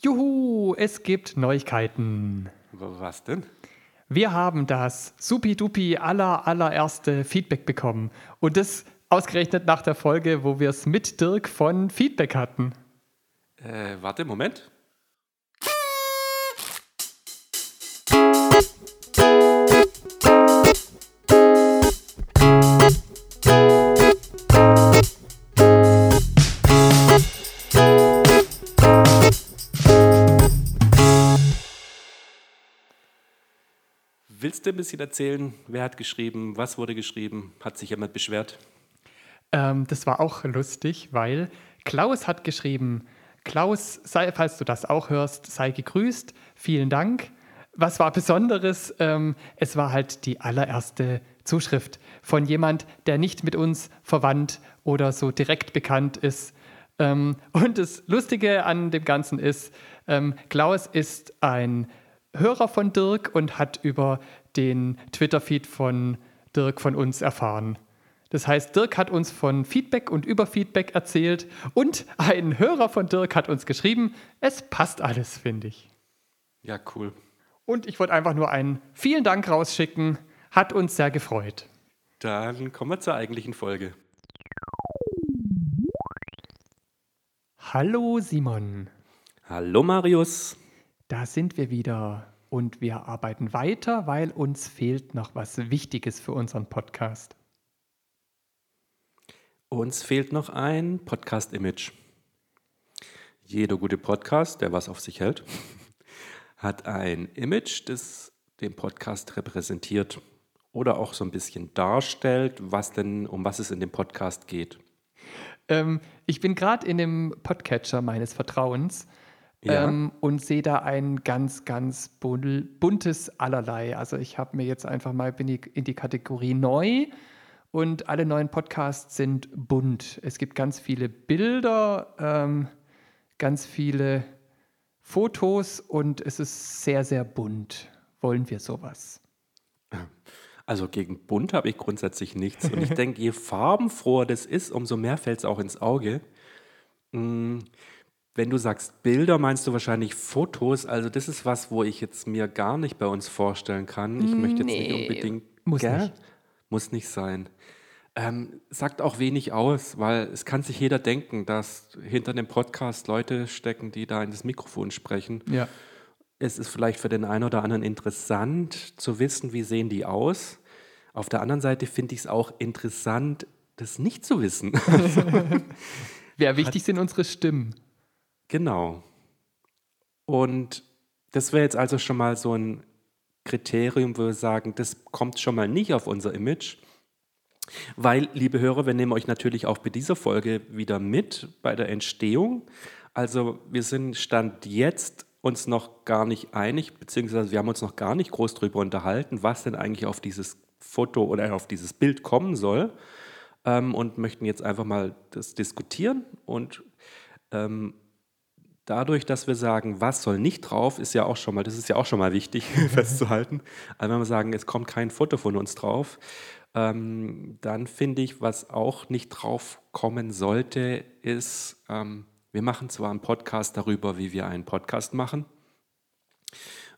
Juhu, es gibt Neuigkeiten. Was denn? Wir haben das supi-dupi aller, allererste Feedback bekommen. Und das ausgerechnet nach der Folge, wo wir es mit Dirk von Feedback hatten. Äh, warte, Moment. Bisschen erzählen, wer hat geschrieben, was wurde geschrieben? Hat sich jemand beschwert? Ähm, das war auch lustig, weil Klaus hat geschrieben, Klaus, sei, falls du das auch hörst, sei gegrüßt, vielen Dank. Was war Besonderes? Ähm, es war halt die allererste Zuschrift von jemand, der nicht mit uns verwandt oder so direkt bekannt ist. Ähm, und das Lustige an dem Ganzen ist, ähm, Klaus ist ein Hörer von Dirk und hat über den Twitter-Feed von Dirk von uns erfahren. Das heißt, Dirk hat uns von Feedback und über Feedback erzählt und ein Hörer von Dirk hat uns geschrieben, es passt alles, finde ich. Ja, cool. Und ich wollte einfach nur einen vielen Dank rausschicken, hat uns sehr gefreut. Dann kommen wir zur eigentlichen Folge. Hallo Simon. Hallo Marius. Da sind wir wieder und wir arbeiten weiter, weil uns fehlt noch was Wichtiges für unseren Podcast. Uns fehlt noch ein Podcast-Image. Jeder gute Podcast, der was auf sich hält, hat ein Image, das den Podcast repräsentiert oder auch so ein bisschen darstellt, was denn, um was es in dem Podcast geht. Ähm, ich bin gerade in dem Podcatcher meines Vertrauens Ja. ähm, und sehe da ein ganz, ganz bun- buntes Allerlei. Also ich habe mir jetzt einfach mal bin ich in die Kategorie neu und alle neuen Podcasts sind bunt. Es gibt ganz viele Bilder, ähm, ganz viele Fotos und es ist sehr, sehr bunt. Wollen wir sowas? Also gegen bunt habe ich grundsätzlich nichts. Und ich denke, je farbenfroher das ist, umso mehr fällt es auch ins Auge. Mm, Wenn du sagst Bilder, meinst du wahrscheinlich Fotos. Also das ist was, wo ich jetzt mir gar nicht bei uns vorstellen kann. Ich möchte jetzt Nee, nicht unbedingt... muss Gell? nicht. Muss nicht sein. Ähm, sagt auch wenig aus, weil es kann sich jeder denken, dass hinter dem Podcast Leute stecken, die da in das Mikrofon sprechen. Ja. Es ist vielleicht für den einen oder anderen interessant zu wissen, wie sehen die aus. Auf der anderen Seite finde ich es auch interessant, das nicht zu wissen. Wer wichtig sind unsere Stimmen. Genau. Und das wäre jetzt also schon mal so ein Kriterium, wo wir sagen, das kommt schon mal nicht auf unser Image. Weil, liebe Hörer, wir nehmen euch natürlich auch bei dieser Folge wieder mit bei der Entstehung. Also wir sind Stand jetzt uns noch gar nicht einig, beziehungsweise wir haben uns noch gar nicht groß darüber unterhalten, was denn eigentlich auf dieses Foto oder auf dieses Bild kommen soll. Ähm, und möchten jetzt einfach mal das diskutieren. Und ähm, dadurch, dass wir sagen, was soll nicht drauf, ist ja auch schon mal, das ist ja auch schon mal wichtig festzuhalten. Also wenn wir sagen, es kommt kein Foto von uns drauf, ähm, dann finde ich, was auch nicht drauf kommen sollte, ist, ähm, wir machen zwar einen Podcast darüber, wie wir einen Podcast machen.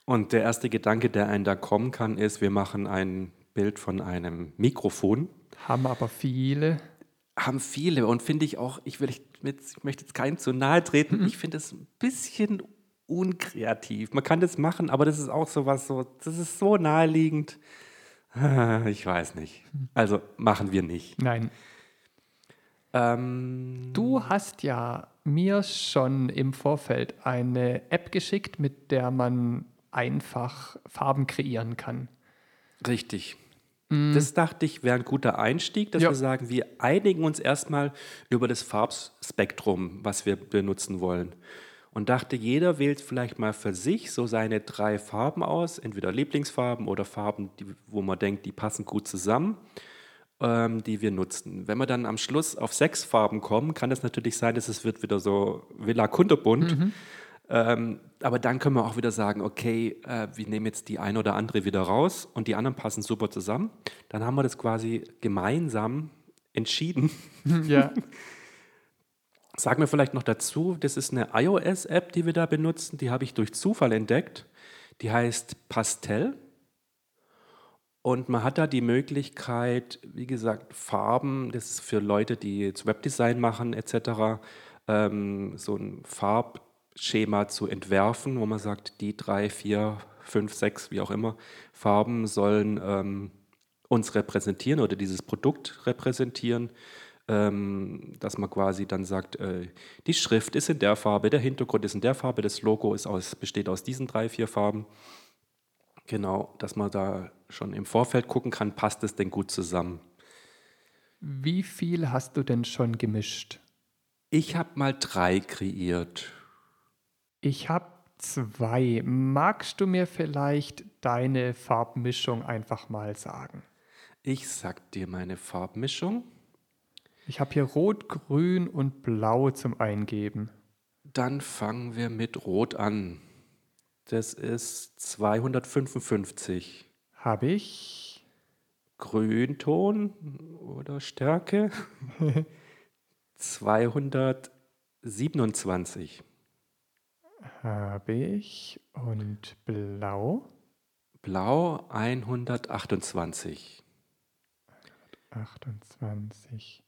Und der erste Gedanke, der einen da kommen kann, ist, wir machen ein Bild von einem Mikrofon. Haben aber viele. Haben viele und finde ich auch, ich, will, ich, ich möchte jetzt keinen zu nahe treten, ich finde es ein bisschen unkreativ. Man kann das machen, aber das ist auch so was, so, das ist so naheliegend. Ich weiß nicht. Also machen wir nicht. Nein. Ähm, Du hast ja mir schon im Vorfeld eine App geschickt, mit der man einfach Farben kreieren kann. Richtig. Das dachte ich wäre ein guter Einstieg, dass Ja. wir sagen, wir einigen uns erstmal über das Farbspektrum, was wir benutzen wollen. Und dachte, jeder wählt vielleicht mal für sich so seine drei Farben aus, entweder Lieblingsfarben oder Farben, die, wo man denkt, die passen gut zusammen, ähm, die wir nutzen. Wenn wir dann am Schluss auf sechs Farben kommen, kann es natürlich sein, dass es wird wieder so Villa Kunterbunt. Ähm, aber dann können wir auch wieder sagen, okay, äh, wir nehmen jetzt die eine oder andere wieder raus und die anderen passen super zusammen. Dann haben wir das quasi gemeinsam entschieden. ja. Sagen wir vielleicht noch dazu, das ist eine iOS-App, die wir da benutzen. Die habe ich durch Zufall entdeckt. Die heißt Pastel. Und man hat da die Möglichkeit, wie gesagt, Farben, das ist für Leute, die jetzt Webdesign machen etc., ähm, so ein Farbschema zu entwerfen, wo man sagt, die drei, vier, fünf, sechs, wie auch immer, Farben sollen ähm, uns repräsentieren oder dieses Produkt repräsentieren, ähm, dass man quasi dann sagt, äh, die Schrift ist in der Farbe, der Hintergrund ist in der Farbe, das Logo ist aus, besteht aus diesen drei, vier Farben. Genau, dass man da schon im Vorfeld gucken kann, passt es denn gut zusammen. Wie viel hast du denn schon gemischt? Ich habe mal drei kreiert. Ich habe zwei. Magst du mir vielleicht deine Farbmischung einfach mal sagen? Ich sag dir meine Farbmischung. Ich habe hier Rot, Grün und Blau zum Eingeben. Dann fangen wir mit Rot an. Das ist 255. Habe ich. Grünton oder Stärke 227. Habe ich. Und Blau. Blau 128. 28.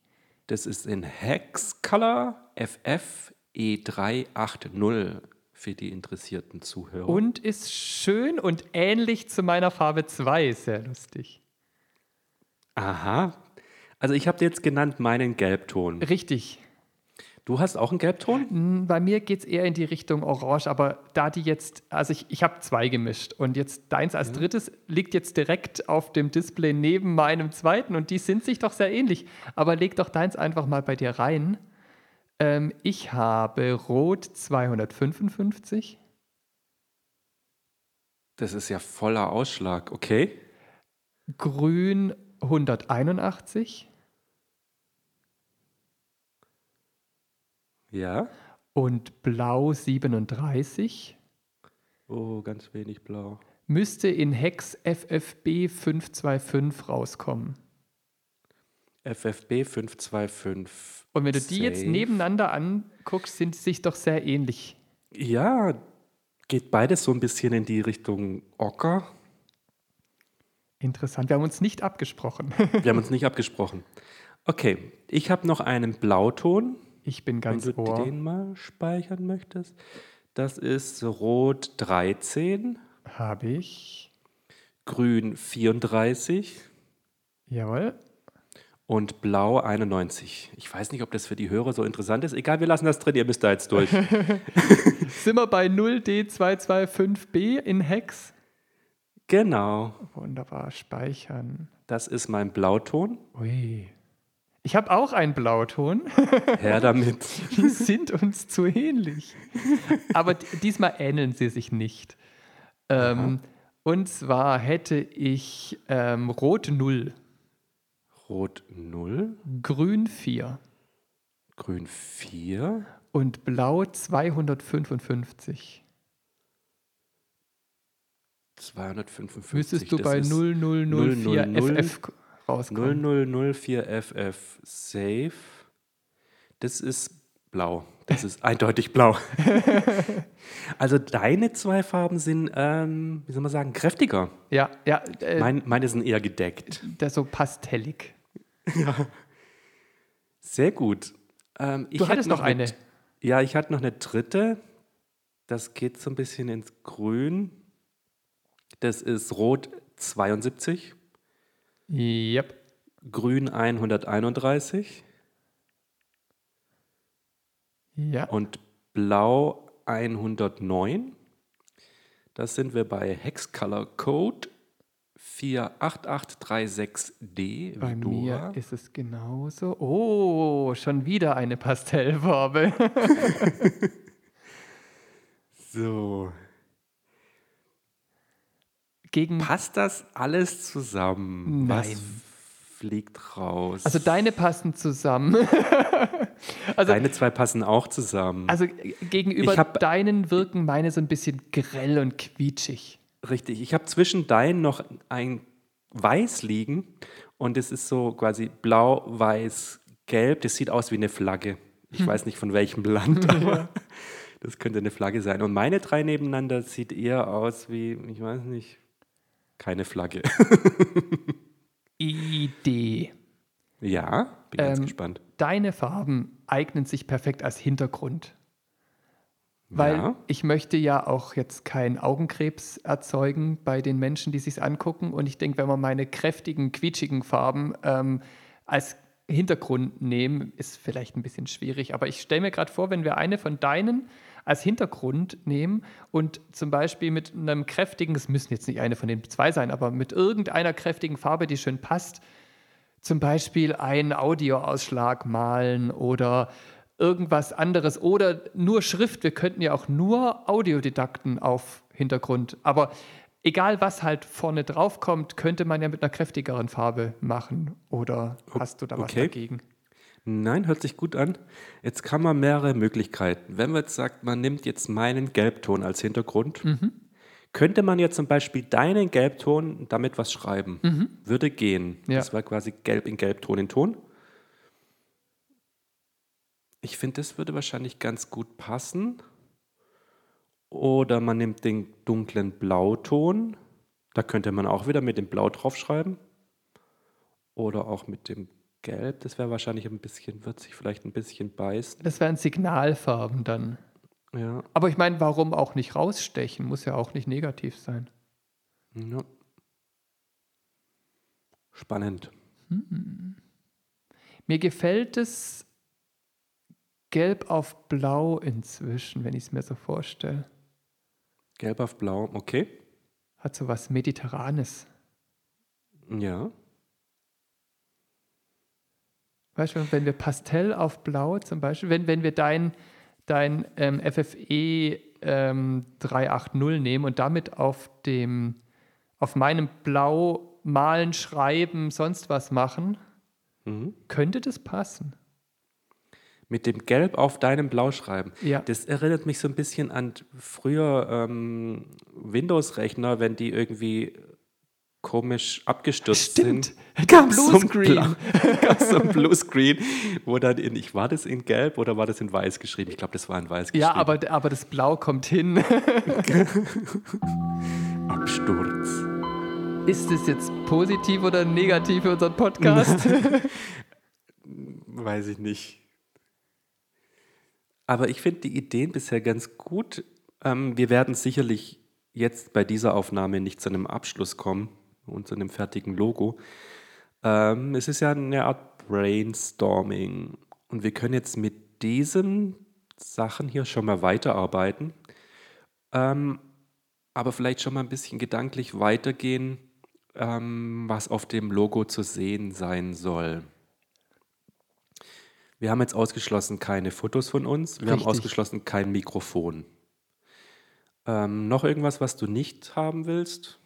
Das ist in Hex Color FF E380 für die interessierten Zuhörer. Und ist schön und ähnlich zu meiner Farbe 2. Sehr lustig. Aha. Also ich habe dir jetzt genannt meinen Gelbton. Richtig. Du hast auch einen Gelbton? Hm, Bei mir geht es eher in die Richtung Orange, aber da die jetzt, also ich, ich habe zwei gemischt und jetzt deins als drittes liegt jetzt direkt auf dem Display neben meinem zweiten und die sind sich doch sehr ähnlich. Aber leg doch deins einfach mal bei dir rein. Ähm, ich habe Rot 255, Das ist ja voller Ausschlag. Okay. Grün 181 Ja. und Blau 37. Oh, ganz wenig blau. Müsste in Hex FFB 525 rauskommen. FFB 525. Und wenn du die jetzt nebeneinander anguckst, sind sie sich doch sehr ähnlich. Ja, geht beides so ein bisschen in die Richtung Ocker. Interessant. Wir haben uns nicht abgesprochen. Wir haben uns nicht abgesprochen. Okay, ich habe noch einen Blauton, Ich bin ganz wenn du ohr. den mal speichern möchtest. Das ist Rot 13, Habe ich. Grün 34 Jawohl. und Blau 91. Ich weiß nicht, ob das für die Hörer so interessant ist. Egal, wir lassen das drin, ihr müsst da jetzt durch. Sind wir bei 0D225B in Hex? genau, Wunderbar. Speichern. das ist mein Blauton. Ui. Ich habe auch einen Blauton. Her damit. Die sind uns zu ähnlich. Aber diesmal ähneln sie sich nicht. Ähm, und zwar hätte ich ähm, Rot 0, Rot 0, Grün 4 Grün 4, und Blau 255. 255. Müsstest du das bei ist 0004 000 FF rauskommen. 0004FF Safe. Das ist blau. Das ist eindeutig blau. also deine zwei Farben sind, ähm, wie soll man sagen, kräftiger. Ja, ja, äh, Mein, meine sind eher gedeckt. der so pastellig. Sehr gut. Ähm, ich Du hattest noch eine. Ja, ich hatte noch eine dritte. Das geht so ein bisschen ins Grün. Das ist Rot 72, Yep. Grün 131 Ja. und Blau 109. Das sind wir bei Hexcolor Code 48836D. Bei wie mir Dora. ist es genauso. Oh, schon wieder eine Pastellfarbe. So. Gegen, Passt das alles zusammen? Was Nein. fliegt raus? also deine passen zusammen. also, Deine zwei passen auch zusammen. also gegenüber hab- deinen wirken meine so ein bisschen grell und quietschig. Richtig. Ich habe zwischen deinen noch ein Weiß liegen und es ist so quasi blau, weiß, gelb. Das sieht aus wie eine Flagge. Ich weiß nicht von welchem Land, aber das könnte eine Flagge sein. Und meine drei nebeneinander sieht eher aus wie, ich weiß nicht, keine Flagge. Idee. Ja, bin ganz Ähm, gespannt. Deine Farben eignen sich perfekt als Hintergrund. Weil Ja. ich möchte ja auch jetzt keinen Augenkrebs erzeugen bei den Menschen, die sich angucken. Und ich denke, wenn wir meine kräftigen, quietschigen Farben ähm, als Hintergrund nehmen, ist vielleicht ein bisschen schwierig. Aber ich stelle mir gerade vor, wenn wir eine von deinen als Hintergrund nehmen und zum Beispiel mit einem kräftigen, es müssen jetzt nicht eine von den zwei sein, aber mit irgendeiner kräftigen Farbe, die schön passt, zum Beispiel einen Audioausschlag malen oder irgendwas anderes oder nur Schrift. Wir könnten ja auch nur Audiodidakten auf Hintergrund. Aber egal, was halt vorne drauf kommt, könnte man ja mit einer kräftigeren Farbe machen. Oder hast du da was okay. dagegen? Nein, hört sich gut an. Jetzt kann man mehrere Möglichkeiten. Wenn man jetzt sagt, man nimmt jetzt meinen Gelbton als Hintergrund, Mhm. könnte man jetzt zum Beispiel deinen Gelbton damit was schreiben. Würde gehen. Mhm. Ja. Das war quasi Gelb in Gelbton in Ton. Ich finde, das würde wahrscheinlich ganz gut passen. Oder man nimmt den dunklen Blauton. Da könnte man auch wieder mit dem Blau draufschreiben. Oder auch mit dem Gelb. Das wäre wahrscheinlich ein bisschen, wird sich vielleicht ein bisschen beißen. Das wären Signalfarben dann. Ja. Aber ich meine, warum auch nicht rausstechen? Muss ja auch nicht negativ sein. ja. Spannend. Mir gefällt es gelb auf blau inzwischen, wenn ich es mir so vorstelle. Gelb auf Blau, okay. Hat so was Mediterranes. Ja. Weißt du, wenn wir Pastell auf Blau zum Beispiel, wenn, wenn wir dein, dein ähm, FFE ähm, 380 nehmen und damit auf dem auf meinem Blau malen, schreiben, sonst was machen, Mhm. könnte das passen. Mit dem Gelb auf deinem Blau schreiben. Ja. Das erinnert mich so ein bisschen an früher ähm, Windows-Rechner, wenn die irgendwie komisch abgestürzt Stimmt. sind. Gab's so ein Bluescreen. Gab's so ein Bluescreen, wo dann in, ich war das in Gelb oder war das in Weiß geschrieben? Ich glaube, das war in Weiß geschrieben. Ja, aber, aber das Blau kommt hin. Absturz. Ist es jetzt positiv oder negativ für unseren Podcast? Weiß ich nicht. Aber ich finde die Ideen bisher ganz gut. Ähm, wir werden sicherlich jetzt bei dieser Aufnahme nicht zu einem Abschluss kommen und zu einem fertigen Logo. Ähm, es ist ja eine Art Brainstorming. Und wir können jetzt mit diesen Sachen hier schon mal weiterarbeiten. Ähm, aber vielleicht schon mal ein bisschen gedanklich weitergehen, ähm, was auf dem Logo zu sehen sein soll. Wir haben jetzt ausgeschlossen keine Fotos von uns. Wir haben Richtig. ausgeschlossen kein Mikrofon. Ähm, noch irgendwas, was du nicht haben willst?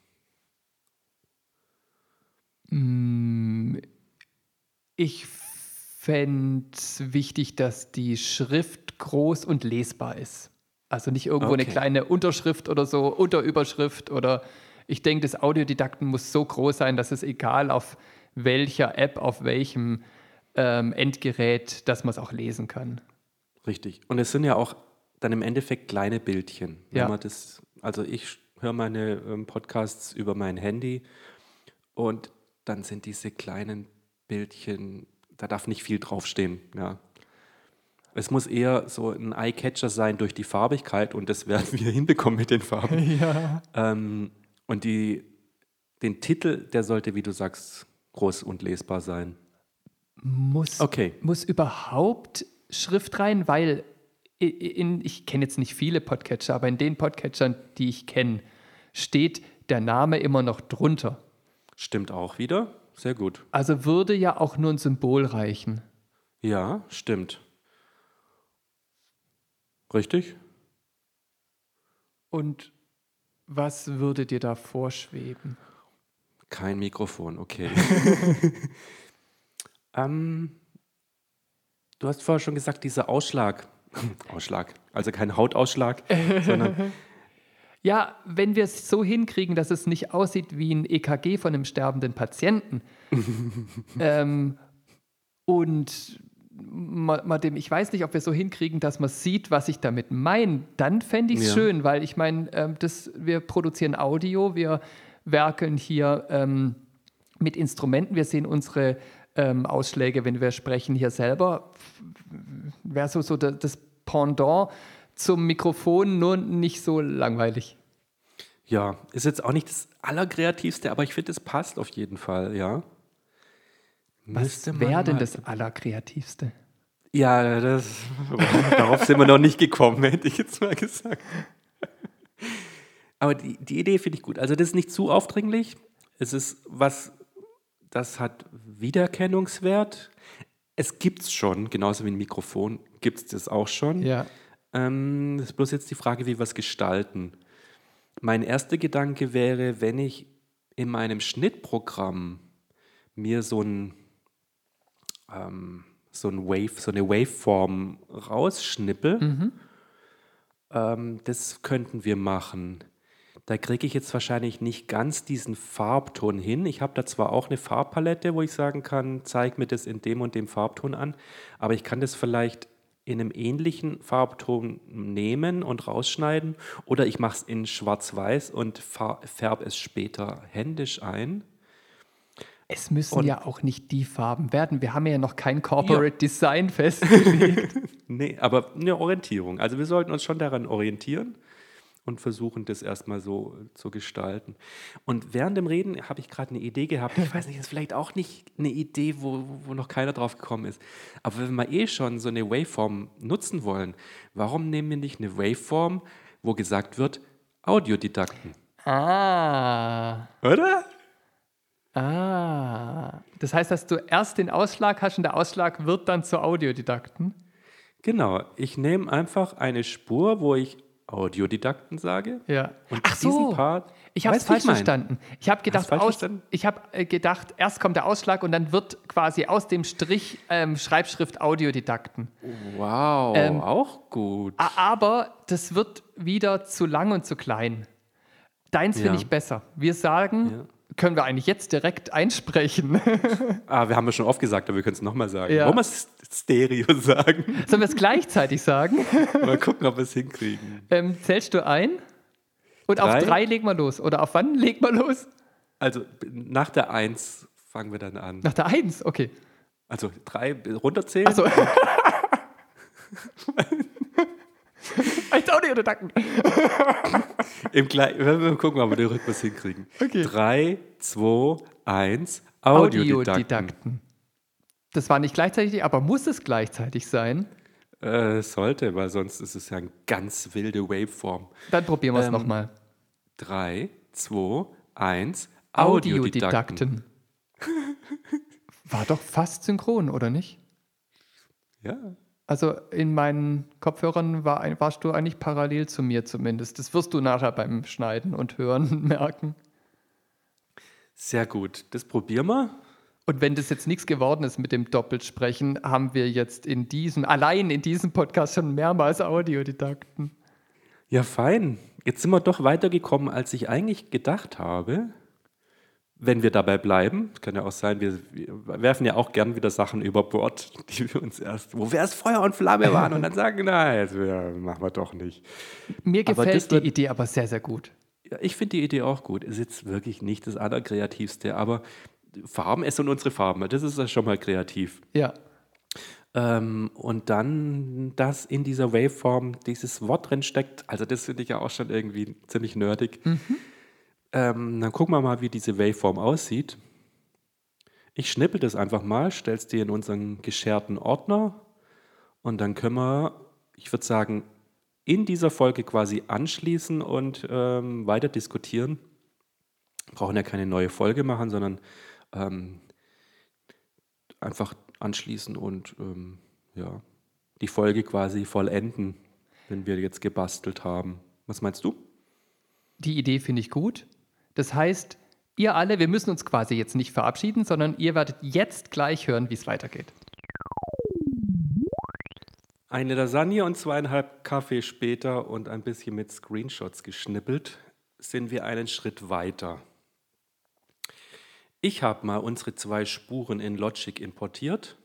Mm, ich fände es wichtig, dass die Schrift groß und lesbar ist. Also nicht irgendwo eine Okay. kleine Unterschrift oder so, Unterüberschrift oder ich denke, das Audiodidakten muss so groß sein, dass es egal auf welcher App, auf welchem ähm, Endgerät, dass man es auch lesen kann. Richtig. Und es sind ja auch dann im Endeffekt kleine Bildchen. Wenn Ja. man das, also ich höre meine ähm, Podcasts über mein Handy und dann sind diese kleinen Bildchen, da darf nicht viel draufstehen. Ja. Es muss eher so ein Eye-Catcher sein durch die Farbigkeit und das werden wir hinbekommen mit den Farben. Ja. Ähm, und die, den Titel, der sollte, wie du sagst, groß und lesbar sein. Muss, Okay. muss überhaupt Schrift rein, weil in, ich kenne jetzt nicht viele Podcatcher, aber in den Podcatchern, die ich kenne, steht der Name immer noch drunter. Stimmt auch wieder. Sehr gut. Also würde ja auch nur ein Symbol reichen. Ja, stimmt. Richtig? Und was würde dir da vorschweben? Kein Mikrofon, okay. ähm, du hast vorher schon gesagt, dieser Ausschlag. Ausschlag, also kein Hautausschlag, sondern Ja, wenn wir es so hinkriegen, dass es nicht aussieht wie ein EKG von einem sterbenden Patienten ähm, und mal, dem, ich weiß nicht, ob wir so hinkriegen, dass man sieht, was ich damit meine, dann fände ich es Ja. schön, weil ich meine, ähm, das, wir produzieren Audio, wir werkeln hier ähm, mit Instrumenten, wir sehen unsere ähm, Ausschläge, wenn wir sprechen hier selber. Wäre so, so da- das Pendant zum Mikrofon, nur nicht so langweilig. Ja, ist jetzt auch nicht das Allerkreativste, aber ich finde, es passt auf jeden Fall, ja. Was wäre denn das Allerkreativste? Ja, das, darauf sind wir noch nicht gekommen, hätte ich jetzt mal gesagt. Aber die, die Idee finde ich gut. Also das ist nicht zu aufdringlich. Es ist was, das hat Wiedererkennungswert. Es gibt es schon, genauso wie ein Mikrofon gibt es das auch schon. Ja. Ähm, das ist bloß jetzt die Frage, wie wir es gestalten. Mein erster Gedanke wäre, wenn ich in meinem Schnittprogramm mir so ein, ähm, so ein Wave, so eine Waveform rausschnippel, ähm, das könnten wir machen. Da kriege ich jetzt wahrscheinlich nicht ganz diesen Farbton hin. Ich habe da zwar auch eine Farbpalette, wo ich sagen kann, zeig mir das in dem und dem Farbton an, aber ich kann das vielleicht in einem ähnlichen Farbton nehmen und rausschneiden oder ich mache es in schwarz-weiß und färbe es später händisch ein. Es müssen Und- ja auch nicht die Farben werden. Wir haben ja noch kein Corporate Design fest. Nee, aber eine Orientierung. Also wir sollten uns schon daran orientieren und versuchen, das erstmal so zu gestalten. Und während dem Reden habe ich gerade eine Idee gehabt. Ich weiß nicht, das ist vielleicht auch nicht eine Idee, wo, wo noch keiner drauf gekommen ist. Aber wenn wir eh schon so eine Waveform nutzen wollen, warum nehmen wir nicht eine Waveform, wo gesagt wird, Audiodidakten? ah. Oder? Ah. Das heißt, dass du erst den Ausschlag hast und der Ausschlag wird dann zu Audiodidakten. Genau. Ich nehme einfach eine Spur, wo ich Audiodidakten sage. Ja. Und Ach so. Part. Ich habe es falsch verstanden. Ich habe gedacht, aus, ich habe äh, gedacht, erst kommt der Ausschlag und dann wird quasi aus dem Strich ähm, Schreibschrift Audiodidakten. Wow, Ähm, auch gut. Aber das wird wieder zu lang und zu klein. Deins finde Ja. ich besser. Wir sagen. Können wir eigentlich jetzt direkt einsprechen. Ah, wir haben es schon oft gesagt, aber wir können es nochmal sagen. Ja. Wollen wir es Stereo sagen? Sollen wir es gleichzeitig sagen? mal gucken, ob wir es hinkriegen. Ähm, zählst du ein? Und auf Drei. drei legen wir los. Oder auf wann legen wir los? Also nach der Eins fangen wir dann an. Nach der Eins, okay. Also drei runterzählen. Achso. Als Audiodidakten. Im Gle wir gucken, ob wir den Rhythmus hinkriegen. Okay. Drei, zwei, eins. Audiodidakten. Audiodidakten. Das war nicht gleichzeitig, aber muss es gleichzeitig sein? Äh, sollte, weil sonst ist es ja eine ganz wilde Waveform. Dann probieren wir es Ähm, nochmal. Drei, zwei, eins. Audiodidakten. Audiodidakten. War doch fast synchron, oder nicht? Ja. Also in meinen Kopfhörern war, ein- warst du eigentlich parallel zu mir zumindest. Das wirst du nachher beim Schneiden und Hören merken. Sehr gut. Das probieren wir. Und wenn das jetzt nichts geworden ist mit dem Doppelsprechen, haben wir jetzt in diesem, allein in diesem Podcast schon mehrmals Audiodidakten. Ja, fein. Jetzt sind wir doch weitergekommen, als ich eigentlich gedacht habe. Wenn wir dabei bleiben, kann ja auch sein, wir, wir werfen ja auch gern wieder Sachen über Bord, die wir uns erst, wo wir erst Feuer und Flamme waren und dann sagen, nein, das ja, machen wir doch nicht. Mir gefällt die wird- Idee aber sehr, sehr gut. Ja, ich finde die Idee auch gut. Ist jetzt wirklich nicht das Allerkreativste, aber Farben, es sind unsere Farben, das ist ja schon mal kreativ. Ja. Ähm, und dann, dass in dieser Waveform dieses Wort drin steckt, also das finde ich ja auch schon irgendwie ziemlich nerdig. Ähm, dann gucken wir mal, wie diese Waveform aussieht. Ich schnippel das einfach mal, stell's dir in unseren gescherten Ordner und dann können wir, ich würde sagen, in dieser Folge quasi anschließen und ähm, weiter diskutieren. Brauchen ja keine neue Folge machen, sondern ähm, einfach anschließen und ähm, ja, die Folge quasi vollenden, wenn wir jetzt gebastelt haben. Was meinst du? Die Idee finde ich gut. Das heißt, ihr alle, wir müssen uns quasi jetzt nicht verabschieden, sondern ihr werdet jetzt gleich hören, wie es weitergeht. Eine Lasagne und zweieinhalb Kaffee später und ein bisschen mit Screenshots geschnippelt, sind wir einen Schritt weiter. Ich habe mal unsere zwei Spuren in Logic importiert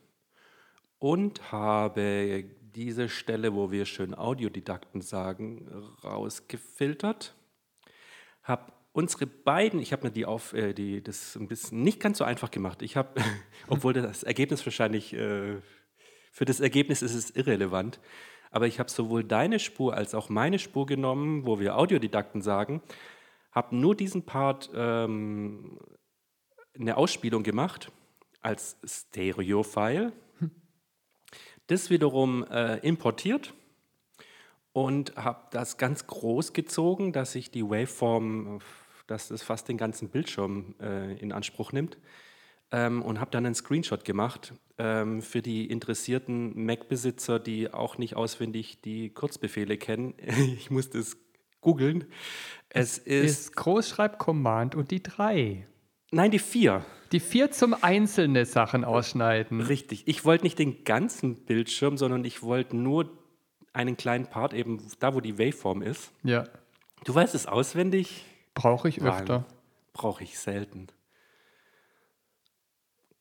und habe diese Stelle, wo wir schön Audiodidakten sagen, rausgefiltert. Habe unsere beiden, ich habe mir die auf, äh, die, das ein bisschen nicht ganz so einfach gemacht. Ich habe, obwohl das Ergebnis wahrscheinlich, äh, für das Ergebnis ist es irrelevant, aber ich habe sowohl deine Spur als auch meine Spur genommen, wo wir Audiodidakten sagen, habe nur diesen Part ähm, eine Ausspielung gemacht als Stereo-File, das wiederum äh, importiert und habe das ganz groß gezogen, dass ich die Waveform, dass das fast den ganzen Bildschirm äh, in Anspruch nimmt ähm, und habe dann einen Screenshot gemacht ähm, für die interessierten Mac-Besitzer, die auch nicht auswendig die Kurzbefehle kennen. ich musste es googeln. Es, es ist, ist Großschreib-Command und die 3. Nein, die 4. Die 4 zum einzelne Sachen ausschneiden. Richtig. Ich wollte nicht den ganzen Bildschirm, sondern ich wollte nur einen kleinen Part, eben da, wo die Waveform ist. Ja. Du weißt es auswendig? Brauche ich öfter. Brauche ich selten.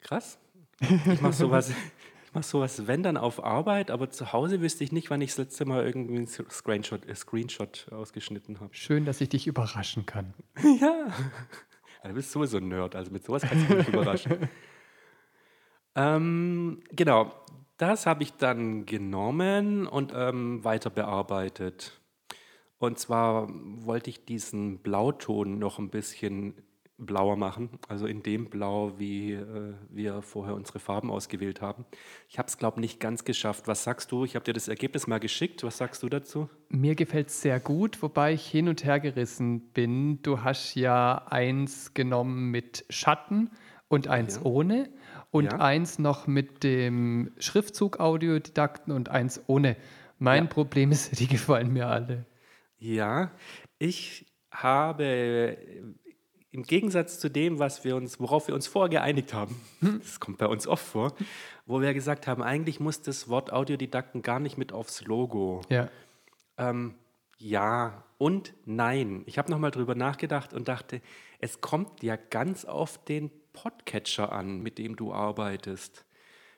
Krass. Ich mache sowas, ich mache sowas, wenn dann auf Arbeit, aber zu Hause wüsste ich nicht, wann ich das letzte Mal irgendwie einen Screenshot, äh, Screenshot ausgeschnitten habe. Schön, dass ich dich überraschen kann. ja. Du bist sowieso ein Nerd, also mit sowas kannst du mich überraschen. ähm, genau, das habe ich dann genommen und ähm, weiter bearbeitet. Und zwar wollte ich diesen Blauton noch ein bisschen blauer machen, also in dem Blau, wie äh, wir vorher unsere Farben ausgewählt haben. Ich habe es, glaube ich, nicht ganz geschafft. Was sagst du? Ich habe dir das Ergebnis mal geschickt. Was sagst du dazu? Mir gefällt es sehr gut, wobei ich hin und her gerissen bin. Du hast ja eins genommen mit Schatten und eins ja. ohne und ja. eins noch mit dem Schriftzug Audiodidakten und eins ohne. Mein ja. Problem ist, die gefallen mir alle. Ja, ich habe im Gegensatz zu dem, was wir uns, worauf wir uns vorher geeinigt haben, hm. das kommt bei uns oft vor, wo wir gesagt haben, eigentlich muss das Wort Audiodidakten gar nicht mit aufs Logo. Ja. Ähm, ja und nein. Ich habe nochmal drüber nachgedacht und dachte, es kommt ja ganz auf den Podcatcher an, mit dem du arbeitest.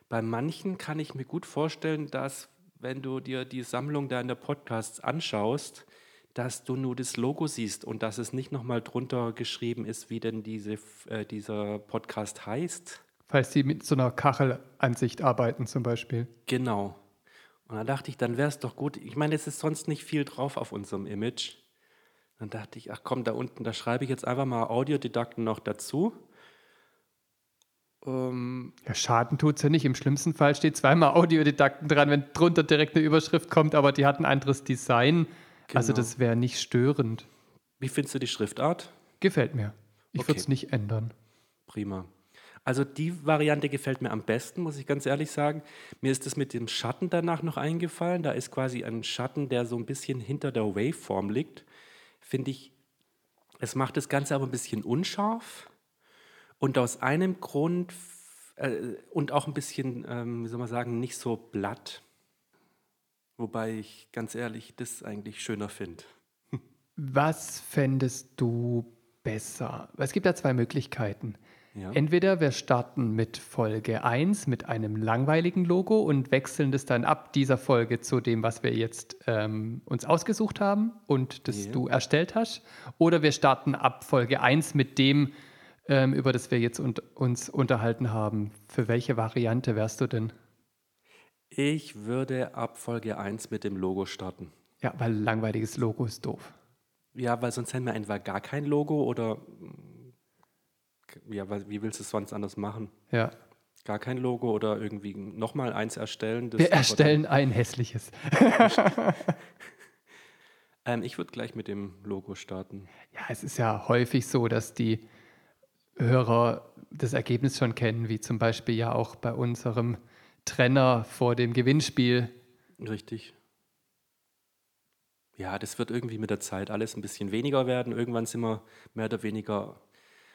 Bei manchen kann ich mir gut vorstellen, dass wenn du dir die Sammlung deiner Podcasts anschaust, dass du nur das Logo siehst und dass es nicht nochmal drunter geschrieben ist, wie denn diese, äh, dieser Podcast heißt. Falls sie mit so einer Kachelansicht arbeiten zum Beispiel. Genau. Und da dachte ich, dann wäre es doch gut. Ich meine, es ist sonst nicht viel drauf auf unserem Image. Dann dachte ich, ach komm, da unten, da schreibe ich jetzt einfach mal Audiodidakten noch dazu. Ähm, ja, Schaden tut es ja nicht. Im schlimmsten Fall steht zweimal Audiodidakten dran, wenn drunter direkt eine Überschrift kommt, aber die hat ein anderes Design. Genau. Also das wäre nicht störend. Wie findest du die Schriftart? Gefällt mir. Ich okay. würde es nicht ändern. Prima. Also die Variante gefällt mir am besten, muss ich ganz ehrlich sagen. Mir ist das mit dem Schatten danach noch eingefallen. Da ist quasi ein Schatten, der so ein bisschen hinter der Waveform liegt. Finde ich, es macht das Ganze aber ein bisschen unscharf. Und aus einem Grund äh, und auch ein bisschen, ähm, wie soll man sagen, nicht so blatt. Wobei ich ganz ehrlich das eigentlich schöner finde. Was fändest du besser? Es gibt ja zwei Möglichkeiten. Ja. Entweder wir starten mit Folge 1 mit einem langweiligen Logo und wechseln das dann ab dieser Folge zu dem, was wir jetzt ähm, uns ausgesucht haben und das ja. du erstellt hast. Oder wir starten ab Folge 1 mit dem, ähm, über das wir jetzt un uns unterhalten haben. Für welche Variante wärst du denn? Ich würde ab Folge 1 mit dem Logo starten. Ja, weil langweiliges Logo ist doof. Ja, weil sonst hätten wir entweder gar kein Logo oder ja, wie willst du es sonst anders machen? Ja. Gar kein Logo oder irgendwie nochmal eins erstellen. wir erstellen ein hässliches. ähm, ich würde gleich mit dem Logo starten. Ja, es ist ja häufig so, dass die Hörer das Ergebnis schon kennen, wie zum Beispiel ja auch bei unserem Trenner vor dem Gewinnspiel. Richtig. Ja, das wird irgendwie mit der Zeit alles ein bisschen weniger werden. Irgendwann sind wir mehr oder weniger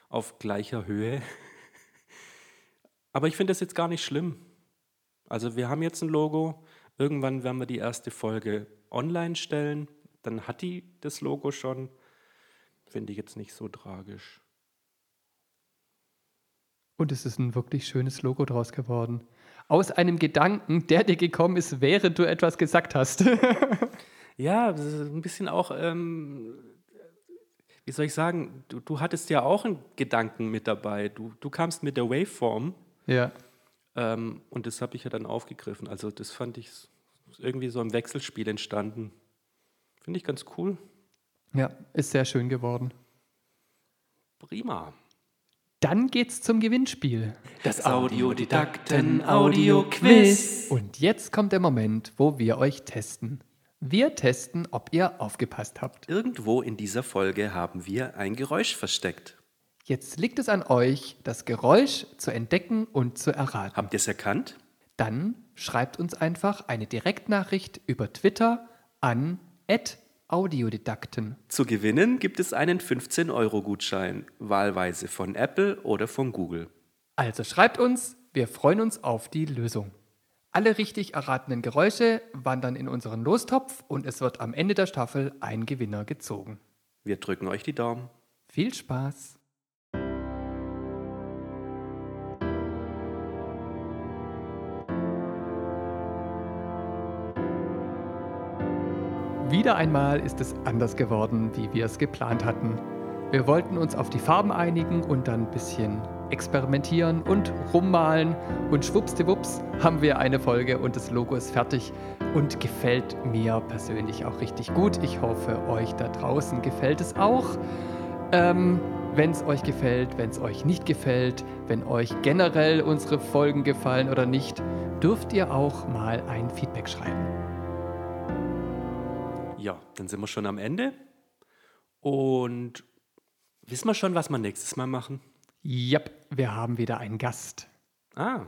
auf gleicher Höhe. Aber ich finde das jetzt gar nicht schlimm. Also wir haben jetzt ein Logo. Irgendwann werden wir die erste Folge online stellen. Dann hat die das Logo schon. Finde ich jetzt nicht so tragisch. Und es ist ein wirklich schönes Logo draus geworden. Aus einem Gedanken, der dir gekommen ist, während du etwas gesagt hast. Ja, das ist ein bisschen auch, ähm, wie soll ich sagen, du, du hattest ja auch einen Gedanken mit dabei. Du, du kamst mit der Waveform ja. ähm, und das habe ich ja dann aufgegriffen. Also das fand ich irgendwie so im Wechselspiel entstanden. Finde ich ganz cool. Ja, ist sehr schön geworden. Prima. Dann geht's zum Gewinnspiel. Das Audiodidakten-Audio-Quiz. Und jetzt kommt der Moment, wo wir euch testen. Wir testen, ob ihr aufgepasst habt. Irgendwo in dieser Folge haben wir ein Geräusch versteckt. Jetzt liegt es an euch, das Geräusch zu entdecken und zu erraten. Habt ihr es erkannt? Dann schreibt uns einfach eine Direktnachricht über Twitter an @audiodidakten. Zu gewinnen gibt es einen 15-Euro-Gutschein, wahlweise von Apple oder von Google. Also schreibt uns, wir freuen uns auf die Lösung. Alle richtig erratenen Geräusche wandern in unseren Lostopf und es wird am Ende der Staffel ein Gewinner gezogen. Wir drücken euch die Daumen. Viel Spaß! Wieder einmal ist es anders geworden, wie wir es geplant hatten. Wir wollten uns auf die Farben einigen und dann ein bisschen experimentieren und rummalen und schwuppsdiwupps haben wir eine Folge und das Logo ist fertig und gefällt mir persönlich auch richtig gut. Ich hoffe, euch da draußen gefällt es auch. Ähm, wenn es euch gefällt, wenn es euch nicht gefällt, wenn euch generell unsere Folgen gefallen oder nicht, dürft ihr auch mal ein Feedback schreiben. Ja, dann sind wir schon am Ende. Und wissen wir schon, was wir nächstes Mal machen? Yep, wir haben wieder einen Gast. Ah,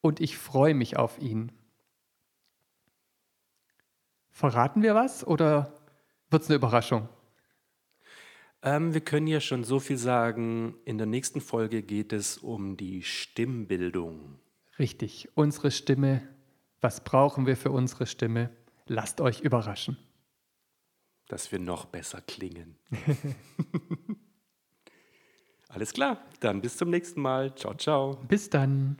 Und ich freue mich auf ihn. Verraten wir was oder wird es eine Überraschung? ähm, wir können ja schon so viel sagen. In der nächsten Folge geht es um die Stimmbildung. Richtig, unsere Stimme. Was brauchen wir für unsere Stimme? Lasst euch überraschen. dass wir noch besser klingen. Alles klar, dann bis zum nächsten Mal. Ciao, ciao. Bis dann.